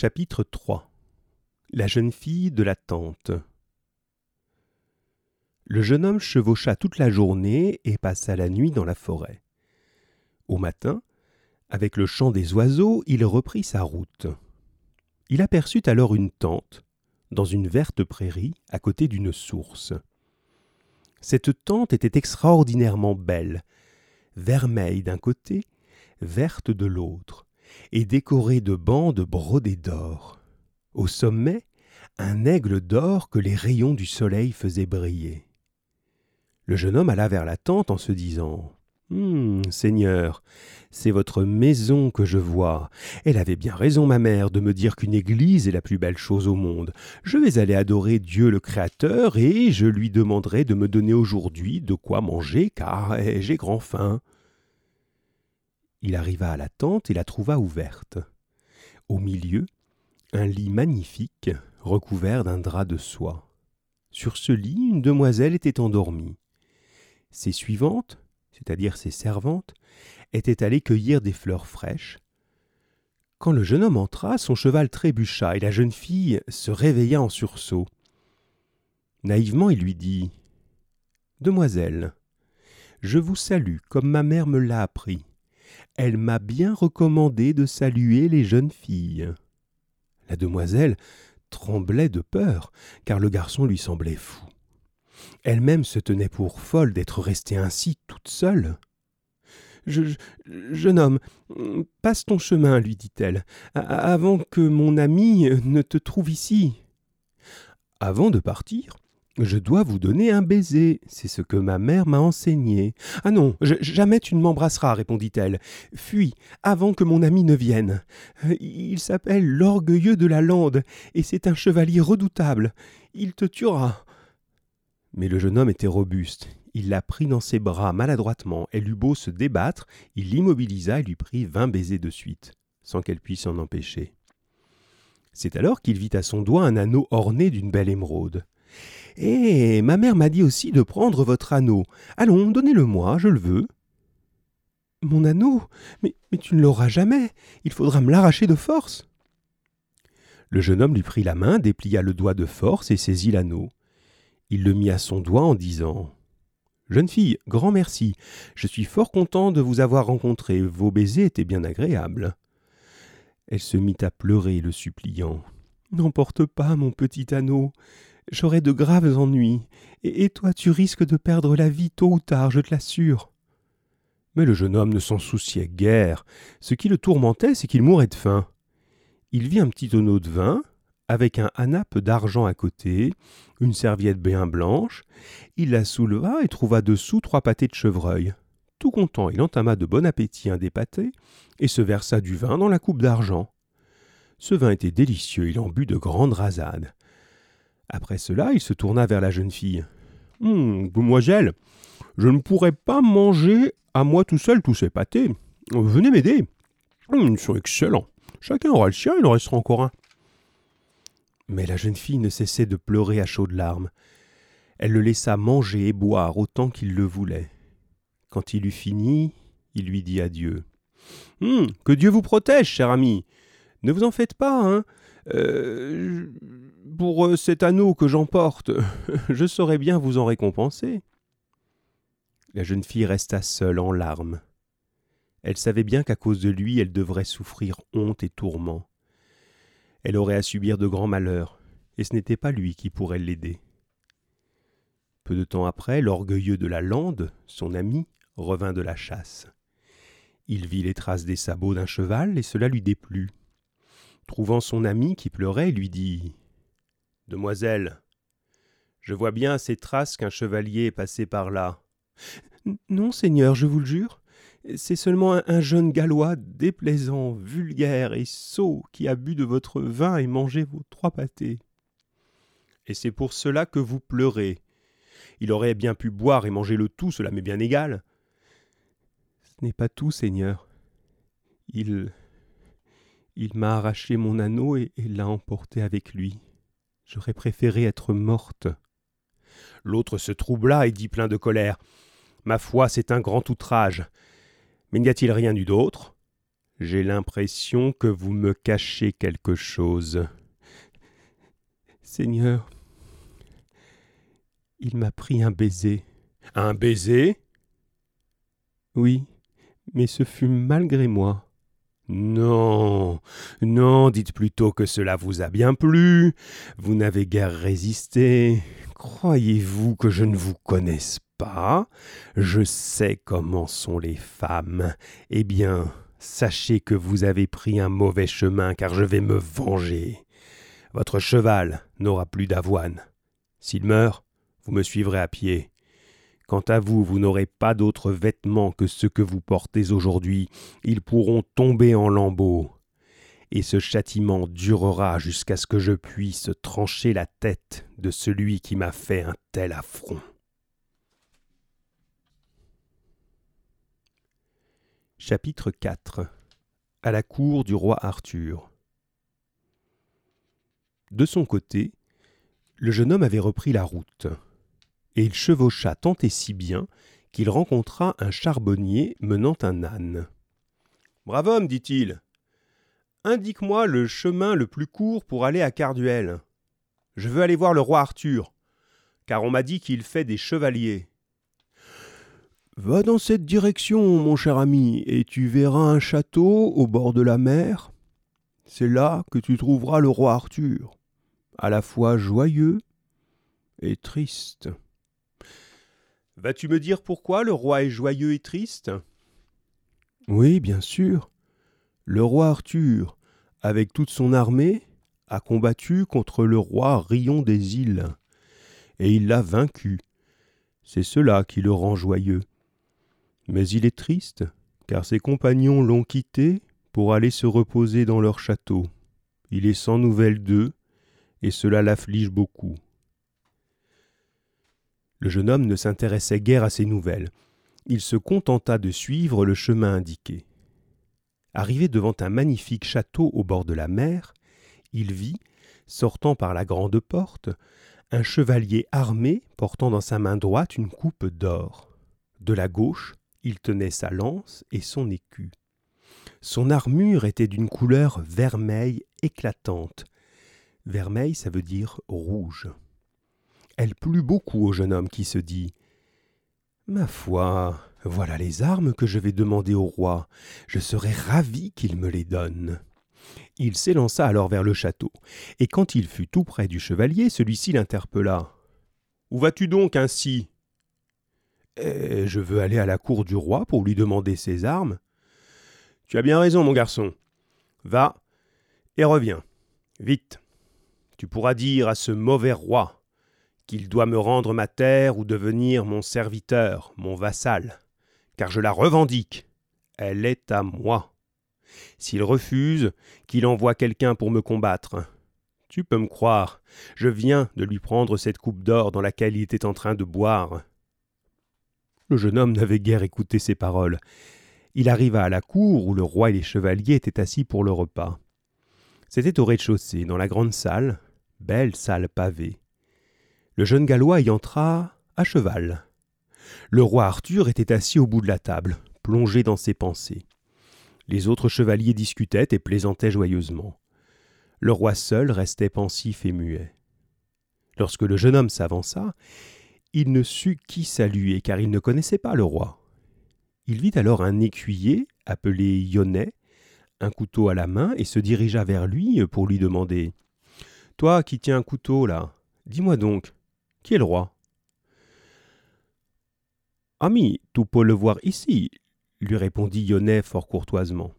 Chapitre 3 La jeune fille de la tente Le jeune homme chevaucha toute la journée et passa la nuit dans la forêt. Au matin, avec le chant des oiseaux, il reprit sa route. Il aperçut alors une tente, dans une verte prairie, à côté d'une source. Cette tente était extraordinairement belle, vermeille d'un côté, verte de l'autre et décorée de bandes brodées d'or. Au sommet, un aigle d'or que les rayons du soleil faisaient briller. Le jeune homme alla vers la tente en se disant Hum, Seigneur, c'est votre maison que je vois. Elle avait bien raison, ma mère, de me dire qu'une église est la plus belle chose au monde. Je vais aller adorer Dieu le Créateur, et je lui demanderai de me donner aujourd'hui de quoi manger, car eh, j'ai grand faim. Il arriva à la tente et la trouva ouverte. Au milieu, un lit magnifique, recouvert d'un drap de soie. Sur ce lit, une demoiselle était endormie. Ses suivantes, c'est-à-dire ses servantes, étaient allées cueillir des fleurs fraîches. Quand le jeune homme entra, son cheval trébucha et la jeune fille se réveilla en sursaut. Naïvement, il lui dit Demoiselle, je vous salue comme ma mère me l'a appris elle m'a bien recommandé de saluer les jeunes filles. La demoiselle tremblait de peur, car le garçon lui semblait fou. Elle-même se tenait pour folle d'être restée ainsi toute seule. Je, jeune homme, passe ton chemin, lui dit-elle, avant que mon ami ne te trouve ici. Avant de partir, je dois vous donner un baiser, c'est ce que ma mère m'a enseigné. Ah non, jamais tu ne m'embrasseras, répondit-elle. Fuis, avant que mon ami ne vienne. Il s'appelle l'orgueilleux de la lande, et c'est un chevalier redoutable. Il te tuera. Mais le jeune homme était robuste. Il la prit dans ses bras maladroitement. Elle eut beau se débattre, il l'immobilisa et lui prit vingt baisers de suite, sans qu'elle puisse s'en empêcher. C'est alors qu'il vit à son doigt un anneau orné d'une belle émeraude. Eh. Ma mère m'a dit aussi de prendre votre anneau. Allons, donnez-le-moi, je le veux. Mon anneau? Mais, mais tu ne l'auras jamais. Il faudra me l'arracher de force. Le jeune homme lui prit la main, déplia le doigt de force et saisit l'anneau. Il le mit à son doigt en disant Jeune fille, grand merci. Je suis fort content de vous avoir rencontré. Vos baisers étaient bien agréables. Elle se mit à pleurer, le suppliant. N'emporte pas mon petit anneau j'aurai de graves ennuis, et, toi tu risques de perdre la vie tôt ou tard, je te l'assure. Mais le jeune homme ne s'en souciait guère. Ce qui le tourmentait, c'est qu'il mourait de faim. Il vit un petit tonneau de vin, avec un hanape d'argent à côté, une serviette bien blanche. Il la souleva et trouva dessous trois pâtés de chevreuil. Tout content, il entama de bon appétit un des pâtés et se versa du vin dans la coupe d'argent. Ce vin était délicieux, il en but de grandes rasades. Après cela, il se tourna vers la jeune fille. Hum, demoiselle, je ne pourrais pas manger à moi tout seul tous ces pâtés. Venez m'aider. Hum, ils sont excellents. Chacun aura le sien, il en restera encore un. Mais la jeune fille ne cessait de pleurer à chaudes larmes. Elle le laissa manger et boire autant qu'il le voulait. Quand il eut fini, il lui dit adieu. Hum, que Dieu vous protège, cher ami. Ne vous en faites pas, hein. Euh, pour euh, cet anneau que j'emporte, je saurais bien vous en récompenser. La jeune fille resta seule en larmes. Elle savait bien qu'à cause de lui elle devrait souffrir honte et tourments. Elle aurait à subir de grands malheurs, et ce n'était pas lui qui pourrait l'aider. Peu de temps après, l'orgueilleux de la lande, son ami, revint de la chasse. Il vit les traces des sabots d'un cheval, et cela lui déplut. Trouvant son ami qui pleurait, lui dit Demoiselle, je vois bien ces traces qu'un chevalier est passé par là. Non, seigneur, je vous le jure. C'est seulement un, jeune gallois déplaisant, vulgaire et sot qui a bu de votre vin et mangé vos trois pâtés. Et c'est pour cela que vous pleurez. Il aurait bien pu boire et manger le tout, cela m'est bien égal. Ce n'est pas tout, Seigneur. Il il m'a arraché mon anneau et, l'a emporté avec lui. J'aurais préféré être morte. L'autre se troubla et dit plein de colère. Ma foi, c'est un grand outrage. Mais n'y a-t-il rien eu d'autre? J'ai l'impression que vous me cachez quelque chose. Seigneur, il m'a pris un baiser. Un baiser? Oui, mais ce fut malgré moi. Non, non, dites plutôt que cela vous a bien plu. Vous n'avez guère résisté. Croyez-vous que je ne vous connaisse pas? Je sais comment sont les femmes. Eh bien, sachez que vous avez pris un mauvais chemin, car je vais me venger. Votre cheval n'aura plus d'avoine. S'il meurt, vous me suivrez à pied. Quant à vous, vous n'aurez pas d'autres vêtements que ceux que vous portez aujourd'hui. Ils pourront tomber en lambeaux. Et ce châtiment durera jusqu'à ce que je puisse trancher la tête de celui qui m'a fait un tel affront. Chapitre 4 À la cour du roi Arthur. De son côté, le jeune homme avait repris la route et il chevaucha tant et si bien qu'il rencontra un charbonnier menant un âne. Brave homme, dit-il, indique-moi le chemin le plus court pour aller à Carduel. Je veux aller voir le roi Arthur, car on m'a dit qu'il fait des chevaliers. Va dans cette direction, mon cher ami, et tu verras un château au bord de la mer. C'est là que tu trouveras le roi Arthur, à la fois joyeux et triste. Vas-tu me dire pourquoi le roi est joyeux et triste? Oui, bien sûr. Le roi Arthur, avec toute son armée, a combattu contre le roi Rion des îles, et il l'a vaincu. C'est cela qui le rend joyeux. Mais il est triste, car ses compagnons l'ont quitté pour aller se reposer dans leur château. Il est sans nouvelles d'eux, et cela l'afflige beaucoup. Le jeune homme ne s'intéressait guère à ces nouvelles. Il se contenta de suivre le chemin indiqué. Arrivé devant un magnifique château au bord de la mer, il vit, sortant par la grande porte, un chevalier armé portant dans sa main droite une coupe d'or. De la gauche, il tenait sa lance et son écu. Son armure était d'une couleur vermeille éclatante. Vermeil, ça veut dire rouge elle plut beaucoup au jeune homme qui se dit Ma foi, voilà les armes que je vais demander au roi. Je serai ravi qu'il me les donne. Il s'élança alors vers le château, et quand il fut tout près du chevalier, celui-ci l'interpella. Où vas-tu donc ainsi eh, Je veux aller à la cour du roi pour lui demander ses armes. Tu as bien raison, mon garçon. Va et reviens. Vite. Tu pourras dire à ce mauvais roi qu'il doit me rendre ma terre ou devenir mon serviteur, mon vassal, car je la revendique. Elle est à moi. S'il refuse, qu'il envoie quelqu'un pour me combattre. Tu peux me croire, je viens de lui prendre cette coupe d'or dans laquelle il était en train de boire. Le jeune homme n'avait guère écouté ces paroles. Il arriva à la cour où le roi et les chevaliers étaient assis pour le repas. C'était au rez-de-chaussée, dans la grande salle, belle salle pavée. Le jeune Gallois y entra à cheval. Le roi Arthur était assis au bout de la table, plongé dans ses pensées. Les autres chevaliers discutaient et plaisantaient joyeusement. Le roi seul restait pensif et muet. Lorsque le jeune homme s'avança, il ne sut qui saluer, car il ne connaissait pas le roi. Il vit alors un écuyer, appelé Yonnet, un couteau à la main, et se dirigea vers lui pour lui demander Toi qui tiens un couteau là, dis-moi donc, qui est le roi? Ami, tu peux le voir ici, lui répondit Yonnet fort courtoisement.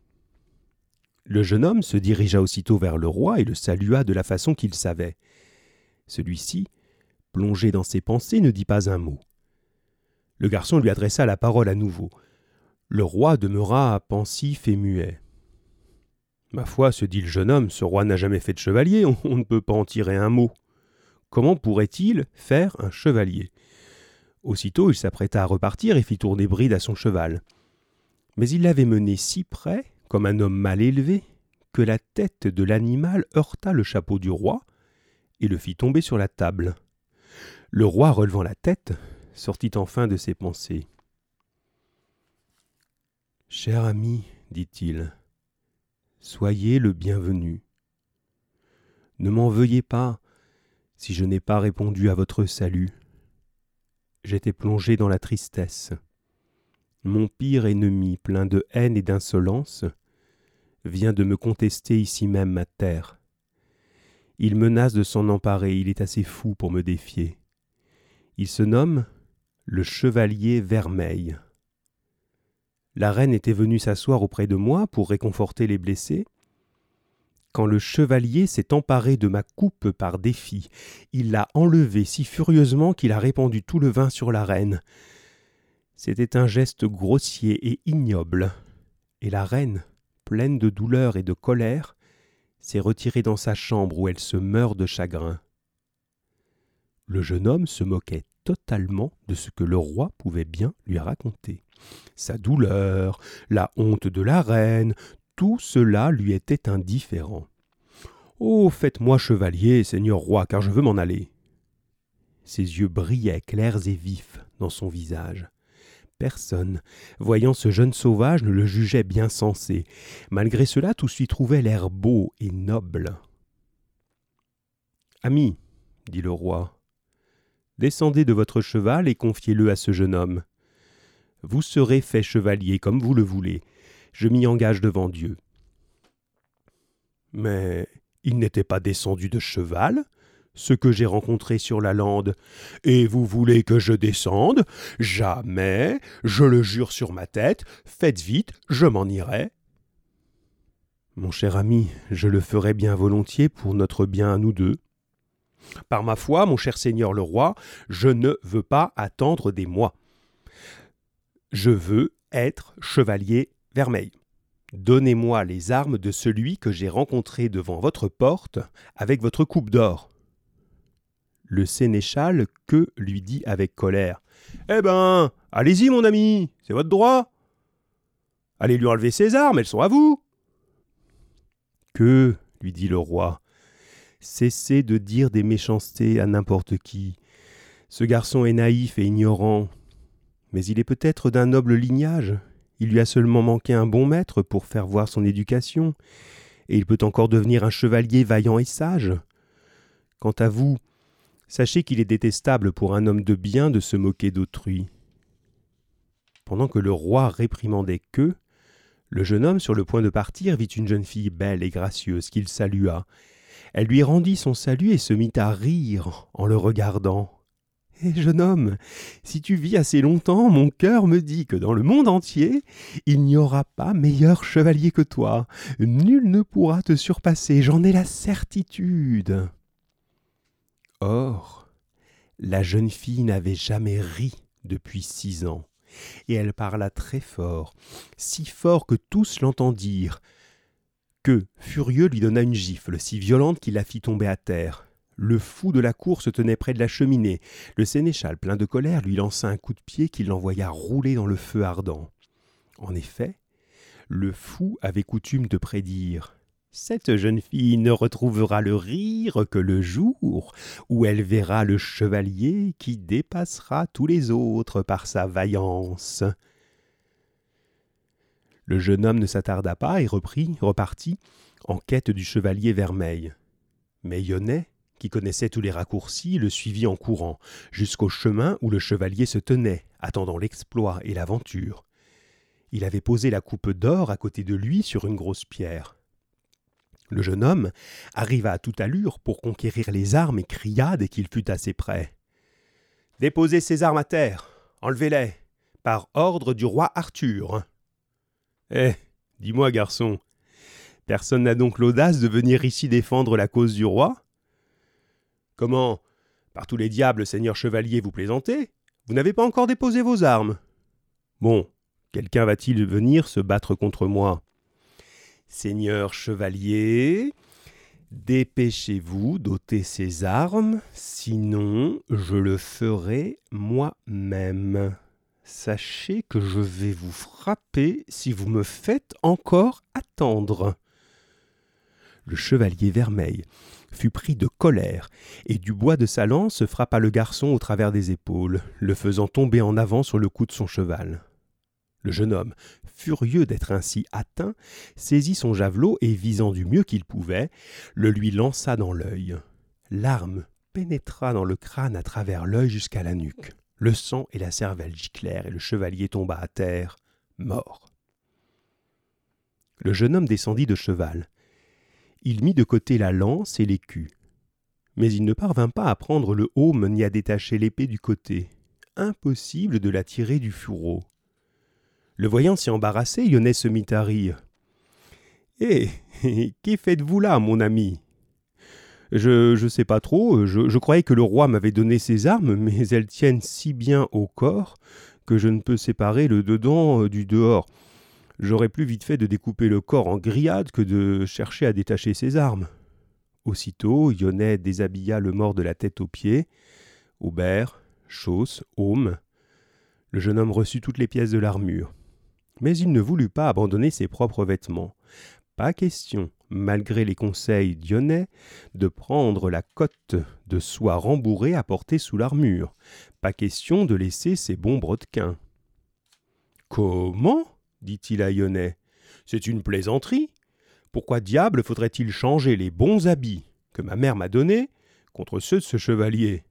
Le jeune homme se dirigea aussitôt vers le roi et le salua de la façon qu'il savait. Celui-ci, plongé dans ses pensées, ne dit pas un mot. Le garçon lui adressa la parole à nouveau. Le roi demeura pensif et muet. Ma foi, se dit le jeune homme, ce roi n'a jamais fait de chevalier, on ne peut pas en tirer un mot. Comment pourrait-il faire un chevalier? Aussitôt il s'apprêta à repartir et fit tourner bride à son cheval. Mais il l'avait mené si près, comme un homme mal élevé, que la tête de l'animal heurta le chapeau du roi et le fit tomber sur la table. Le roi, relevant la tête, sortit enfin de ses pensées. Cher ami, dit-il, Soyez le bienvenu. Ne m'en veuillez pas si je n'ai pas répondu à votre salut. J'étais plongé dans la tristesse. Mon pire ennemi, plein de haine et d'insolence, vient de me contester ici même ma terre. Il menace de s'en emparer, il est assez fou pour me défier. Il se nomme le chevalier Vermeil. La reine était venue s'asseoir auprès de moi pour réconforter les blessés. Quand le chevalier s'est emparé de ma coupe par défi, il l'a enlevée si furieusement qu'il a répandu tout le vin sur la reine. C'était un geste grossier et ignoble, et la reine, pleine de douleur et de colère, s'est retirée dans sa chambre où elle se meurt de chagrin. Le jeune homme se moquait totalement de ce que le roi pouvait bien lui raconter. Sa douleur, la honte de la reine, tout cela lui était indifférent. Oh, faites-moi chevalier, seigneur roi, car je veux m'en aller. Ses yeux brillaient clairs et vifs dans son visage. Personne, voyant ce jeune sauvage, ne le jugeait bien sensé. Malgré cela, tous lui trouvaient l'air beau et noble. Ami, dit le roi, descendez de votre cheval et confiez-le à ce jeune homme. Vous serez fait chevalier comme vous le voulez. Je m'y engage devant Dieu. Mais il n'était pas descendu de cheval, ce que j'ai rencontré sur la lande. Et vous voulez que je descende? Jamais, je le jure sur ma tête, faites vite, je m'en irai. Mon cher ami, je le ferai bien volontiers pour notre bien à nous deux. Par ma foi, mon cher seigneur le roi, je ne veux pas attendre des mois. Je veux être chevalier vermeil. Donnez-moi les armes de celui que j'ai rencontré devant votre porte avec votre coupe d'or. Le sénéchal que lui dit avec colère. Eh ben, allez-y, mon ami, c'est votre droit. Allez lui enlever ses armes, elles sont à vous. Que, lui dit le roi, cessez de dire des méchancetés à n'importe qui. Ce garçon est naïf et ignorant, mais il est peut-être d'un noble lignage. Il lui a seulement manqué un bon maître pour faire voir son éducation, et il peut encore devenir un chevalier vaillant et sage. Quant à vous, Sachez qu'il est détestable pour un homme de bien de se moquer d'autrui. Pendant que le roi réprimandait que, le jeune homme sur le point de partir vit une jeune fille belle et gracieuse qu'il salua. Elle lui rendit son salut et se mit à rire en le regardant. Jeune homme, si tu vis assez longtemps, mon cœur me dit que dans le monde entier, il n'y aura pas meilleur chevalier que toi. Nul ne pourra te surpasser, j'en ai la certitude. Or, la jeune fille n'avait jamais ri depuis six ans, et elle parla très fort, si fort que tous l'entendirent, que, furieux, lui donna une gifle si violente qu'il la fit tomber à terre. Le fou de la cour se tenait près de la cheminée. Le sénéchal, plein de colère, lui lança un coup de pied qui l'envoya rouler dans le feu ardent. En effet, le fou avait coutume de prédire cette jeune fille ne retrouvera le rire que le jour où elle verra le chevalier qui dépassera tous les autres par sa vaillance. Le jeune homme ne s'attarda pas et reprit, repartit, en quête du chevalier vermeil. Mais Yonnet, qui connaissait tous les raccourcis, le suivit en courant, jusqu'au chemin où le chevalier se tenait, attendant l'exploit et l'aventure. Il avait posé la coupe d'or à côté de lui sur une grosse pierre. Le jeune homme arriva à toute allure pour conquérir les armes et cria dès qu'il fut assez près. Déposez ces armes à terre, enlevez-les, par ordre du roi Arthur. Eh, dis-moi, garçon, personne n'a donc l'audace de venir ici défendre la cause du roi? Comment? Par tous les diables, seigneur chevalier, vous plaisantez? Vous n'avez pas encore déposé vos armes. Bon, quelqu'un va-t-il venir se battre contre moi? Seigneur chevalier, dépêchez-vous d'ôter ces armes, sinon je le ferai moi-même. Sachez que je vais vous frapper si vous me faites encore attendre. Le chevalier vermeil fut pris de colère, et du bois de sa lance frappa le garçon au travers des épaules, le faisant tomber en avant sur le cou de son cheval. Le jeune homme, furieux d'être ainsi atteint, saisit son javelot et, visant du mieux qu'il pouvait, le lui lança dans l'œil. L'arme pénétra dans le crâne à travers l'œil jusqu'à la nuque. Le sang et la cervelle giclèrent et le chevalier tomba à terre, mort. Le jeune homme descendit de cheval. Il mit de côté la lance et l'écu. Mais il ne parvint pas à prendre le haume ni à détacher l'épée du côté. Impossible de la tirer du fourreau. Le voyant si embarrassé, Yonnet se mit à rire. Eh, qu'y faites-vous là, mon ami? Je ne sais pas trop, je, je croyais que le roi m'avait donné ses armes, mais elles tiennent si bien au corps que je ne peux séparer le dedans euh, du dehors. J'aurais plus vite fait de découper le corps en grillades que de chercher à détacher ses armes. Aussitôt, Yonnet déshabilla le mort de la tête aux pieds. Aubert, chausse, aume. Le jeune homme reçut toutes les pièces de l'armure mais il ne voulut pas abandonner ses propres vêtements. Pas question, malgré les conseils d'Yonnet, de prendre la cotte de soie rembourrée à porter sous l'armure. Pas question de laisser ses bons brodequins. Comment? Dit-il à Yonnet. C'est une plaisanterie. Pourquoi diable faudrait-il changer les bons habits que ma mère m'a donnés contre ceux de ce chevalier?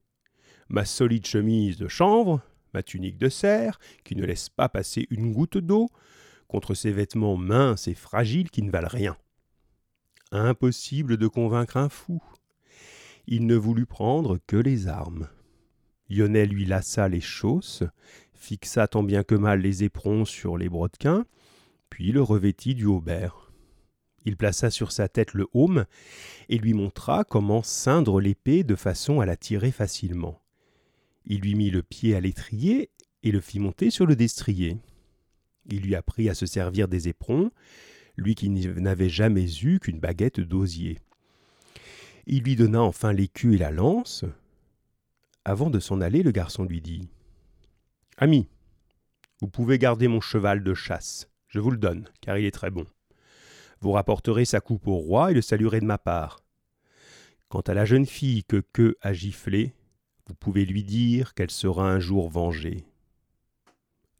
Ma solide chemise de chanvre, ma tunique de serre, qui ne laisse pas passer une goutte d'eau, contre ces vêtements minces et fragiles qui ne valent rien. Impossible de convaincre un fou. Il ne voulut prendre que les armes. Yonnet lui lassa les chausses, fixa tant bien que mal les éperons sur les brodequins, puis le revêtit du haubert. Il plaça sur sa tête le haume et lui montra comment ceindre l'épée de façon à la tirer facilement. Il lui mit le pied à l'étrier et le fit monter sur le destrier. Il lui apprit à se servir des éperons, lui qui n'avait jamais eu qu'une baguette d'osier. Il lui donna enfin l'écu et la lance. Avant de s'en aller, le garçon lui dit Ami, vous pouvez garder mon cheval de chasse, je vous le donne, car il est très bon. Vous rapporterez sa coupe au roi et le saluerez de ma part. Quant à la jeune fille que Que a giflée, vous pouvez lui dire qu'elle sera un jour vengée.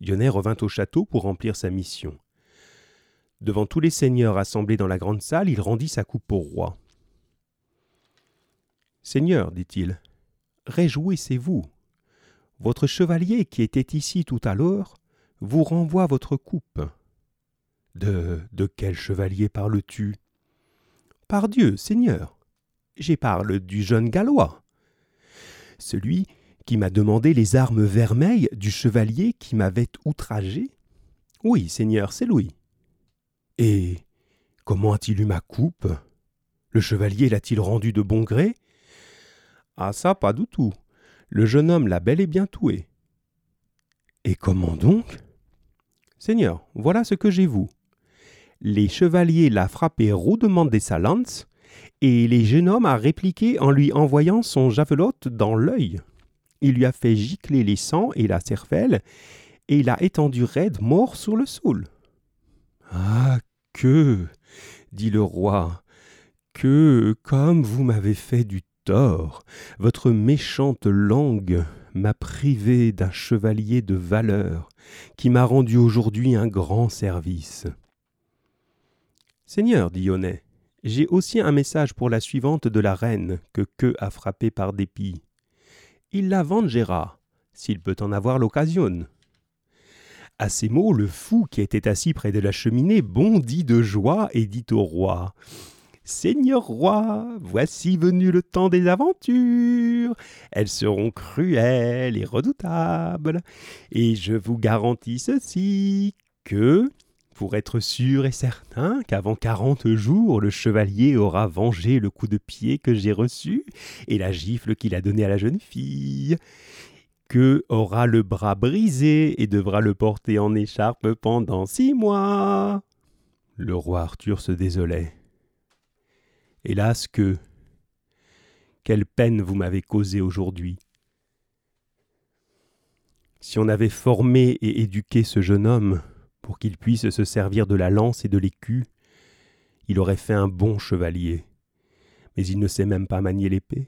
Yonnet revint au château pour remplir sa mission. Devant tous les seigneurs assemblés dans la grande salle, il rendit sa coupe au roi. Seigneur, dit-il, réjouissez-vous. Votre chevalier qui était ici tout à l'heure vous renvoie votre coupe. De de quel chevalier parles-tu? Pardieu, Seigneur. J'y parle du jeune Gallois celui qui m'a demandé les armes vermeilles du chevalier qui m'avait outragé? Oui, Seigneur, c'est lui. Et comment a-t-il eu ma coupe? Le chevalier l'a-t-il rendue de bon gré? Ah ça, pas du tout. Le jeune homme l'a bel et bien tué. Et comment donc? Seigneur, voilà ce que j'ai vu. Les chevaliers l'a frappé rudement des sa et les jeune homme a répliqué en lui envoyant son javelote dans l'œil. Il lui a fait gicler les sangs et la cervelle, et il a étendu raide mort sur le sol. Ah que dit le roi, que, comme vous m'avez fait du tort, votre méchante langue m'a privé d'un chevalier de valeur, qui m'a rendu aujourd'hui un grand service. Seigneur, dit Yonnet, j'ai aussi un message pour la suivante de la reine que Que a frappé par dépit. Il la vengera, s'il peut en avoir l'occasion. À ces mots, le fou qui était assis près de la cheminée bondit de joie et dit au roi Seigneur roi, voici venu le temps des aventures. Elles seront cruelles et redoutables. Et je vous garantis ceci que, pour être sûr et certain qu'avant quarante jours le chevalier aura vengé le coup de pied que j'ai reçu et la gifle qu'il a donnée à la jeune fille, que aura le bras brisé et devra le porter en écharpe pendant six mois. Le roi Arthur se désolait. Hélas que. Quelle peine vous m'avez causée aujourd'hui. Si on avait formé et éduqué ce jeune homme, pour qu'il puisse se servir de la lance et de l'écu. Il aurait fait un bon chevalier, mais il ne sait même pas manier l'épée.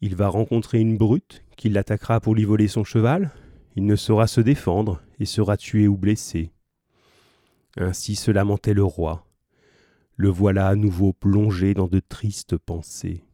Il va rencontrer une brute qui l'attaquera pour lui voler son cheval, il ne saura se défendre et sera tué ou blessé. Ainsi se lamentait le roi. Le voilà à nouveau plongé dans de tristes pensées.